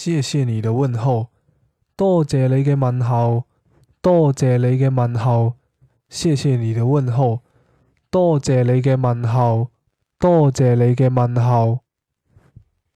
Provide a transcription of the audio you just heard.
谢谢你的问候，多谢你嘅问候，多谢你嘅问候，谢谢你的问候，多谢你嘅问候，多谢你嘅问候。